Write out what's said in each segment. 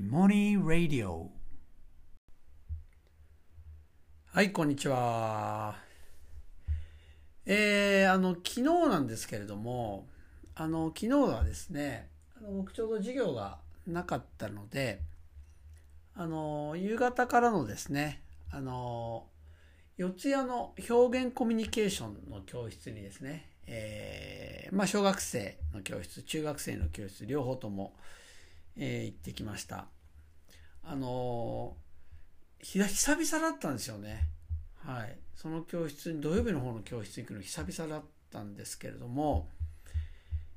モニー・ラディオはいこんにちは。えー、あの昨日なんですけれどもあの昨日はですねあの僕ちょうど授業がなかったのであの夕方からのですねあの四谷の表現コミュニケーションの教室にですね、えー、まあ、小学生の教室中学生の教室両方とも、えー、行ってきました。あの久々だったんですよね。はい。その教室に土曜日の方の教室に行くの久々だったんですけれども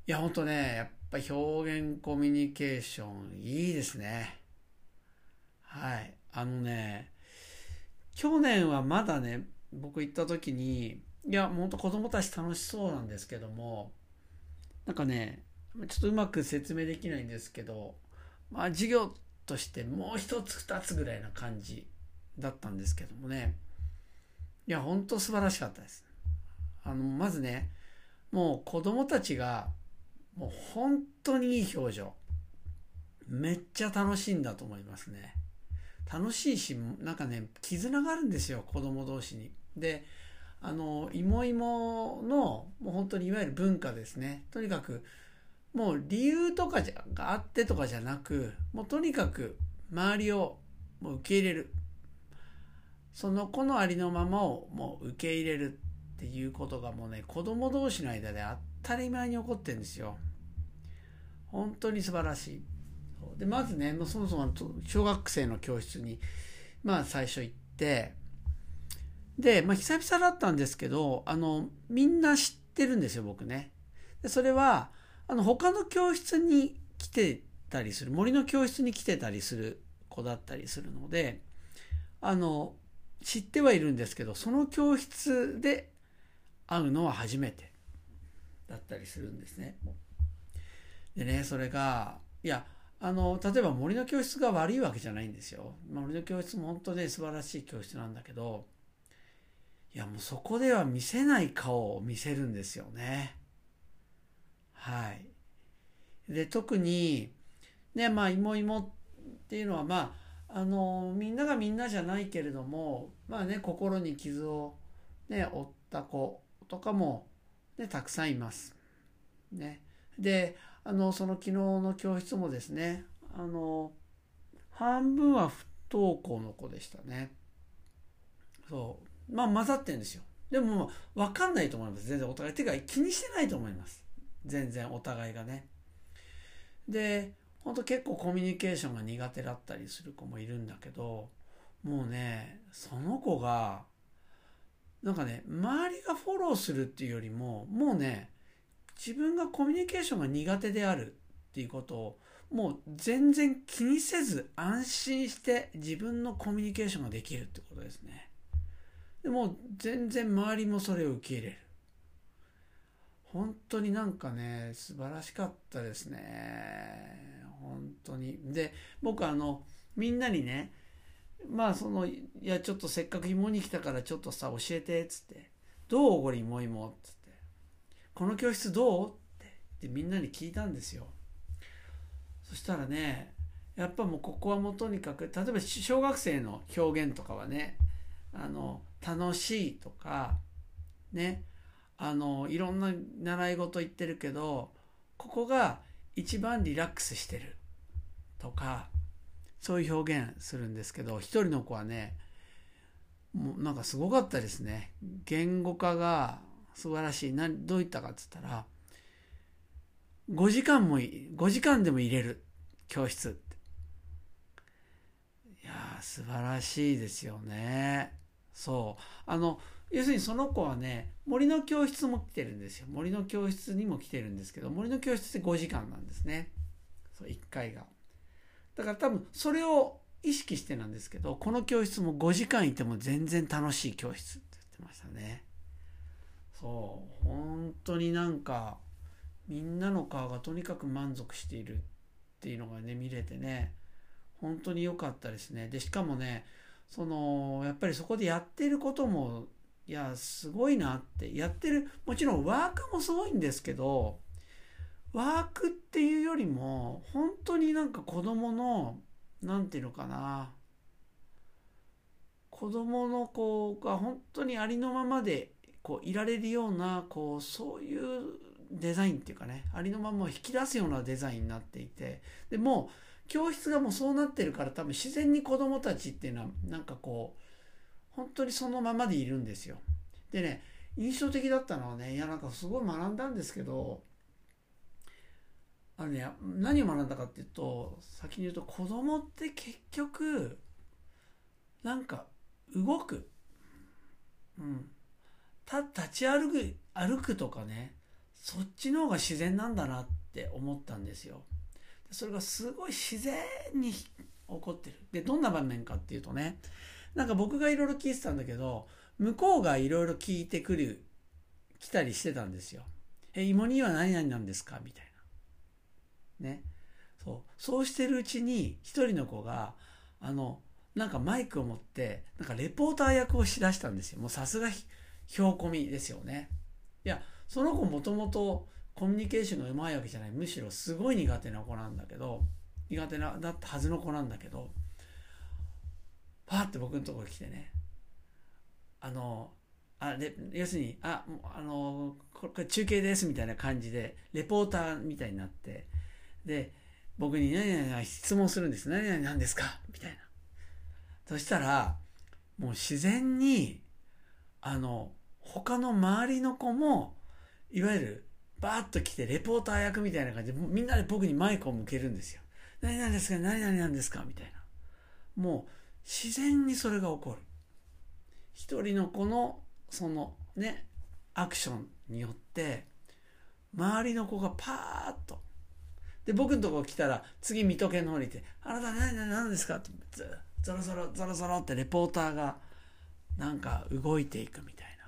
いやほんとねやっぱ表現コミュニケーションいいですね。はい。あのね去年はまだね僕行った時にいやほんと子供たち楽しそうなんですけどもなんかねちょっとうまく説明できないんですけどまあ授業としてもう一つ二つぐらいな感じだったんですけどもね。いや本当素晴らしかったです。あのまずねもう子供たちがもう本当にいい表情。めっちゃ楽しいんだと思いますね。楽しいしなんかね絆があるんですよ子供同士に。であの芋芋のもう本当にいわゆる文化ですね。とにかくもう理由とかじゃがあってとかじゃなくもうとにかく周りをもう受け入れる。その子のありのままをもう受け入れるっていうことがもうね子供同士の間で当たり前に起こってるんですよ。本当に素晴らしい。でまずねもうそもそも小学生の教室にまあ最初行ってで、まあ、久々だったんですけどあのみんな知ってるんですよ僕ね。でそれはあの他の教室に来てたりする森の教室に来てたりする子だったりするのであの知ってはいるんですけどその教室で会うのは初めてだったりするんですね。でねそれがいやあの例えば森の教室が悪いわけじゃないんですよ。森の教室も本当ね素晴らしい教室なんだけどいやもうそこでは見せない顔を見せるんですよね。はい。で特にねまあ芋芋っていうのはまああのみんながみんなじゃないけれどもまあね心に傷をね負った子とかもねたくさんいます。ね。であのその昨日の教室もですねあの半分は不登校の子でしたねそうまあ混ざってるんですよでも分かんないと思います全然お互いていうか気にしてないと思います全然お互いがねでほんと結構コミュニケーションが苦手だったりする子もいるんだけどもうねその子がなんかね周りがフォローするっていうよりももうね自分がコミュニケーションが苦手であるっていうことをもう全然気にせず安心して自分のコミュニケーションができるってことですね。でも全然周りもそれを受け入れる。本当になんかね素晴らしかったですね。本当に。で僕あのみんなにねまあそのいやちょっとせっかく芋に来たからちょっとさ教えてっつって「どうこれ芋芋」っつって。この教室どうってみんなに聞いたんですよそしたらねやっぱもうここはもうとにかく例えば小学生の表現とかはねあの楽しいとかねあのいろんな習い事言ってるけどここが一番リラックスしてるとかそういう表現するんですけど一人の子はねもうなんかすごかったですね。言語化が素晴らしい。何どういったかっつったら5時間も5時間でも入れる教室。っていや素晴らしいですよね。そう。あの要するにその子はね森の教室も来てるんですよ。森の教室にも来てるんですけど森の教室って5時間なんですね。そう1回が。だから多分それを意識してなんですけどこの教室も5時間いても全然楽しい教室って言ってましたね。そう本当になんかみんなの顔がとにかく満足しているっていうのがね見れてね本当に良かったですね。でしかもねそのやっぱりそこでやってることもいやすごいなって。やってるもちろんワークもすごいんですけどワークっていうよりも本当になんか子供のなんていうのかな。子供の子が本当にありのままでこういられるようなこうそういうデザインっていうかねありのままを引き出すようなデザインになっていてでも教室がもうそうなってるから多分自然に子供たちっていうのはなんかこう本当にそのままでいるんですよ。でね印象的だったのはねいやなんかすごい学んだんですけどあのね何を学んだかっていうと先に言うと子供って結局なんか動く。うん。た、立ち歩く、歩くとかね、そっちの方が自然なんだなって思ったんですよ。それがすごい自然に起こってる。で、どんな場面かっていうとね、なんか僕がいろいろ聞いてたんだけど、向こうがいろいろ聞いてくる、来たりしてたんですよ。え、芋煮は何々なんですか？みたいな。ね。そう。そうしてるうちに、一人の子が、あの、なんかマイクを持って、なんかレポーター役をしだしたんですよ。もうさすが標込みですよね。いや、その子もともとコミュニケーションがうまいわけじゃない。むしろすごい苦手な子なんだけど、苦手な、だったはずの子なんだけど、パーって僕のところ来てね、あの、あれ要するに、あ、あの、これ中継ですみたいな感じで、レポーターみたいになって、で、僕に何々が質問するんです。何々なんですかみたいな。そしたら、もう自然に、あの、他の周りの子も、いわゆる、バーッと来て、レポーター役みたいな感じで、みんなで僕にマイクを向けるんですよ。何々ですか？何々なんですか？みたいな。もう、自然にそれが起こる。一人の子の、その、ね、アクションによって、周りの子がパーッと。で、僕のとこ来たら、次、水戸家の方にいて、あなた何々何ですか？ってずっゾロゾロゾロゾロってレポーターがなんか動いていくみたいな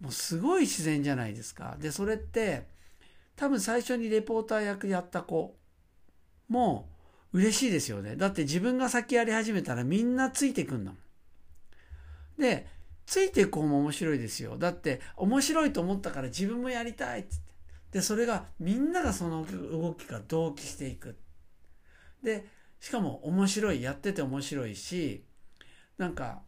もうすごい自然じゃないですかでそれって多分最初にレポーター役やった子も嬉しいですよね。だって自分が先やり始めたらみんなついてくんだもん。でついていく方も面白いですよ。だって面白いと思ったから自分もやりたいっつって。でそれがみんながその動きが同期していく。でしかも面白い、やってて面白いし、なんか、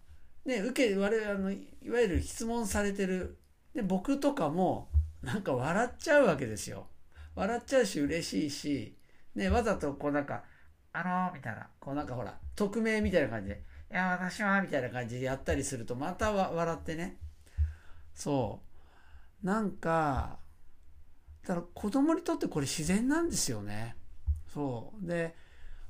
ね、受け、我々、あの、いわゆる質問されてる、で、僕とかも、なんか笑っちゃうわけですよ。笑っちゃうし、嬉しいし、ね、わざとこうなんか、あのー、みたいな、こうなんかほら、匿名みたいな感じで、いや、私は、みたいな感じでやったりすると、また笑ってね。そう。なんか、だから子供にとってこれ自然なんですよね。そう。で、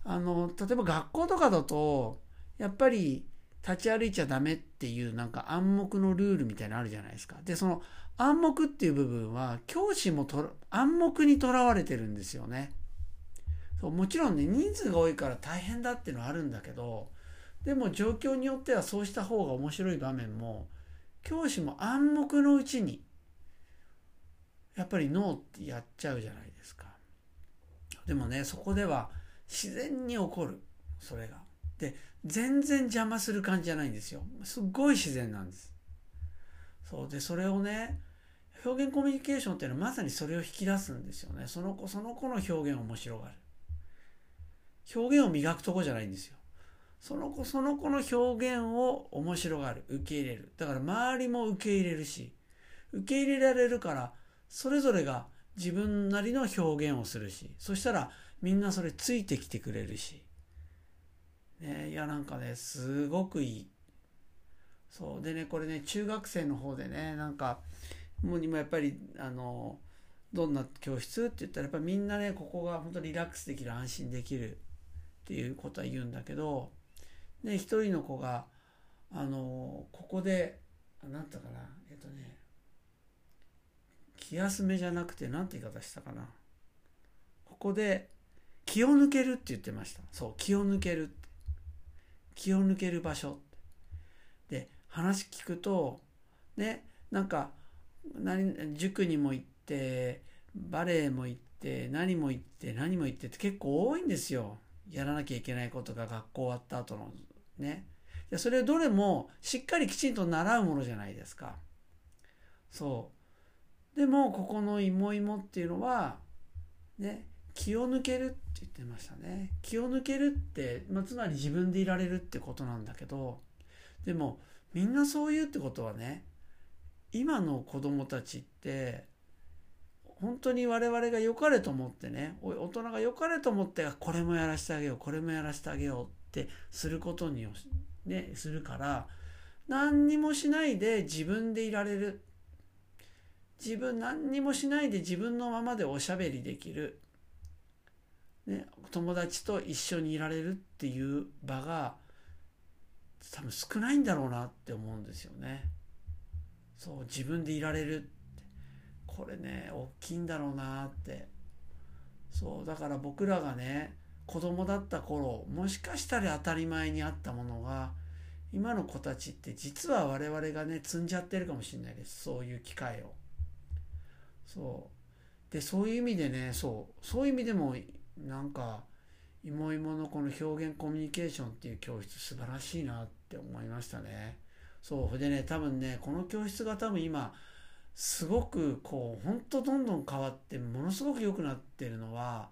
あの、例えば学校とかだと、やっぱり立ち歩いちゃダメっていうなんか暗黙のルールみたいなのあるじゃないですか。で、その暗黙っていう部分は教師もと暗黙にとらわれてるんですよね。そうもちろんね、人数が多いから大変だっていうのはあるんだけど、でも状況によってはそうした方が面白い場面も、教師も暗黙のうちに、やっぱりノーってやっちゃうじゃないですか。でもね、そこでは自然に起こる。それが。で、全然邪魔する感じじゃないんですよ。すっごい自然なんです。そう。で、それをね、表現コミュニケーションっていうのはまさにそれを引き出すんですよね。その子、その子の表現面白がる。表現を磨くとこじゃないんですよ。その子、その子の表現を面白がる。受け入れる。だから周りも受け入れるし、受け入れられるから、それぞれが自分なりの表現をするし、そしたらみんなそれついてきてくれるし。ね、いやなんかね、すごくいい。そう。でね、これね、中学生の方でね、なんか、もう今やっぱり、あの、どんな教室？って言ったら、やっぱみんなね、ここが本当にリラックスできる、安心できるっていうことは言うんだけど、ね、一人の子が、あの、ここで、なんて言ったかな、えっとね、気休めじゃなくて、なんて言い方したかな。ここで、気を抜けるって言ってました。そう、気を抜ける。気を抜ける場所で、話聞くと、ね、なんか、何、塾にも行って、バレエも行って、何も行って、何も行ってって結構多いんですよ。やらなきゃいけないことが学校終わった後のね。でそれどれもしっかりきちんと習うものじゃないですか。そう。でも、ここの芋芋っていうのは、ね、気を抜けるって言ってましたね気を抜けるって、まあ、つまり自分でいられるってことなんだけどでもみんなそう言うってことはね今の子供たちって本当に我々が良かれと思ってね大人が良かれと思ってこれもやらせてあげようこれもやらせてあげようってすることにねするから何にもしないで自分でいられる。自分何にもしないで自分のままでおしゃべりできる、ね、友達と一緒にいられるっていう場が多分少ないんだろうなって思うんですよね。そう自分でいられる。これね大きいんだろうなって。そうだから僕らがね子供だった頃もしかしたら当たり前にあったものが今の子たちって実は我々がね積んじゃってるかもしれないです。そういう機会を。そう。でそういう意味でねそう。そういう意味でもなんか芋芋のこの表現コミュニケーションっていう教室素晴らしいなって思いましたね。そう。でね多分ねこの教室が多分今すごくこうほんとどんどん変わってものすごく良くなってるのは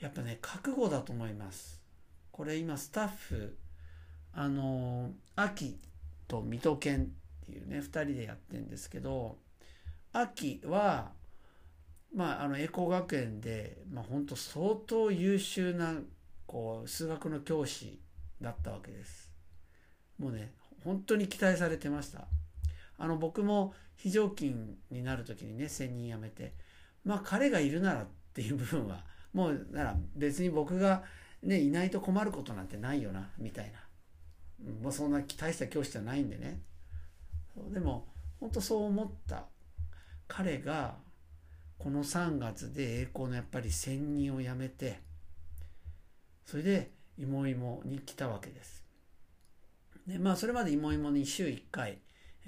やっぱね覚悟だと思います。これ今スタッフあの秋と水戸犬っていうね2人でやってるんですけど秋はまああの栄光学園で、まあ、本当相当優秀なこう数学の教師だったわけです。もうね本当に期待されてました。あの僕も非常勤になる時にね専任辞めてまあ彼がいるならっていう部分はもうなら別に僕がねいないと困ることなんてないよなみたいな。もうそんな大した教師じゃないんでね。でも本当そう思った。彼がこの3月で栄光のやっぱり専任を辞めてそれで芋芋に来たわけです。でまあそれまで芋芋に週1回、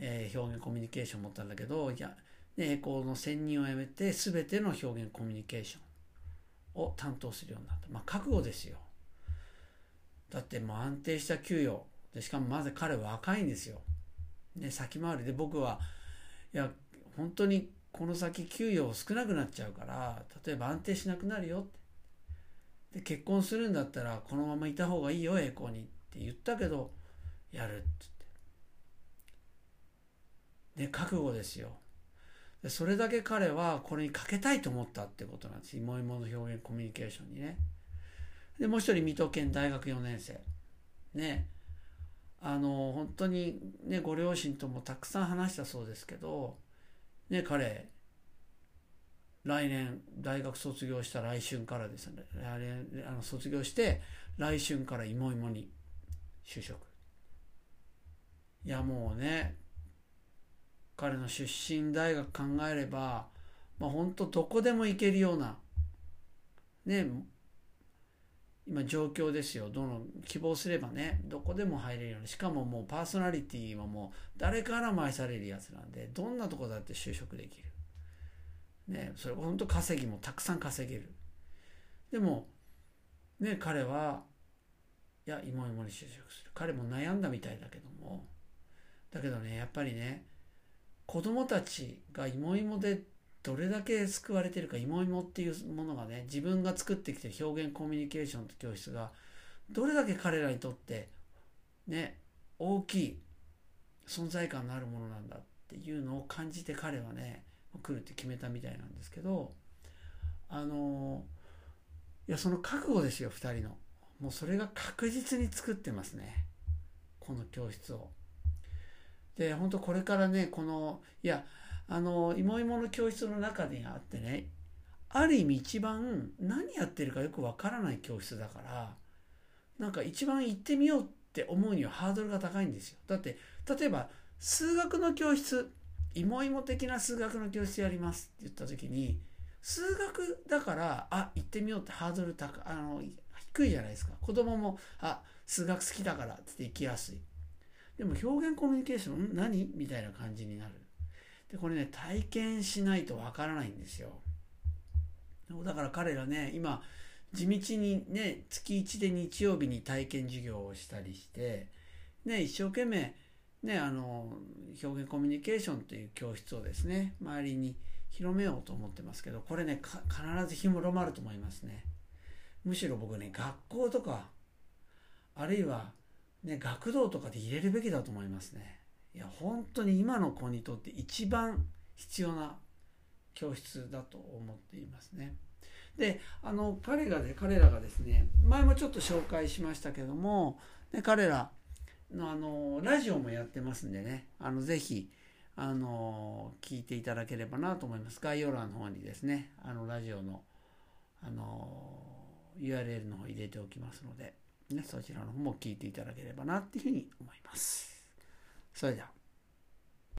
えー、表現コミュニケーションを持ったんだけどいや、ね、栄光の専任を辞めて全ての表現コミュニケーションを担当するようになった。まあ覚悟ですよ。だってもう安定した給与。でしかもまず彼は若いんですよ。ね、先回り。で僕はいや本当にこの先給与少なくなっちゃうから例えば安定しなくなるよって。で結婚するんだったらこのままいた方がいいよ栄光にって言ったけどやるって。言ってで覚悟ですよ。でそれだけ彼はこれにかけたいと思ったってことなんです。芋芋の表現コミュニケーションにね。でもう一人水戸県大学4年生。ね。あの本当にねご両親ともたくさん話したそうですけどね彼来年大学卒業した来春からですね。あの卒業して来春から芋芋に就職。いやもうね彼の出身大学考えればまあ本当どこでも行けるようなね今状況ですよ。どの希望すればねどこでも入れるように。しかももうパーソナリティはもう誰からも愛されるやつなんでどんなとこだって就職できる。ねそれ本当稼ぎもたくさん稼げる。でもね彼はいや芋芋に就職する。彼も悩んだみたいだけども。だけどねやっぱりね子供たちが芋芋でどれだけ救われてるか芋芋っていうものがね自分が作ってきて表現コミュニケーションと教室がどれだけ彼らにとってね大きい存在感のあるものなんだっていうのを感じて彼はね来るって決めたみたいなんですけどあのいやその覚悟ですよ2人の。もうそれが確実に作ってますね。この教室を。で本当これからねこのいやあの芋芋の教室の中にあってねある意味一番何やってるかよくわからない教室だからなんか一番行ってみようって思うにはハードルが高いんですよ。だって例えば数学の教室芋芋的な数学の教室やりますって言った時に数学だからあ行ってみようってハードル高あの低いじゃないですか。子供もあ数学好きだからって行きやすい。でも表現コミュニケーション何みたいな感じになるでこれね体験しないとわからないんですよだから彼らね今地道にね月1で日曜日に体験授業をしたりしてね一生懸命ねあの表現コミュニケーションという教室をですね周りに広めようと思ってますけど、これね、必ず日も広まると思いますね。むしろ僕ね、学校とか、あるいは、ね、学童とかで入れるべきだと思いますね。いや、本当に今の子にとって一番必要な教室だと思っていますね。で、あの、彼がね、彼らがですね、前もちょっと紹介しましたけども、ね、彼らの、あの、ラジオもやってますんでね、あの、ぜひ、あの、聞いていただければなと思います。概要欄の方にですね、あの、ラジオの、あの、URL の方入れておきますので、ね、そちらの方も聞いていただければなっていうふうに思います。それでは。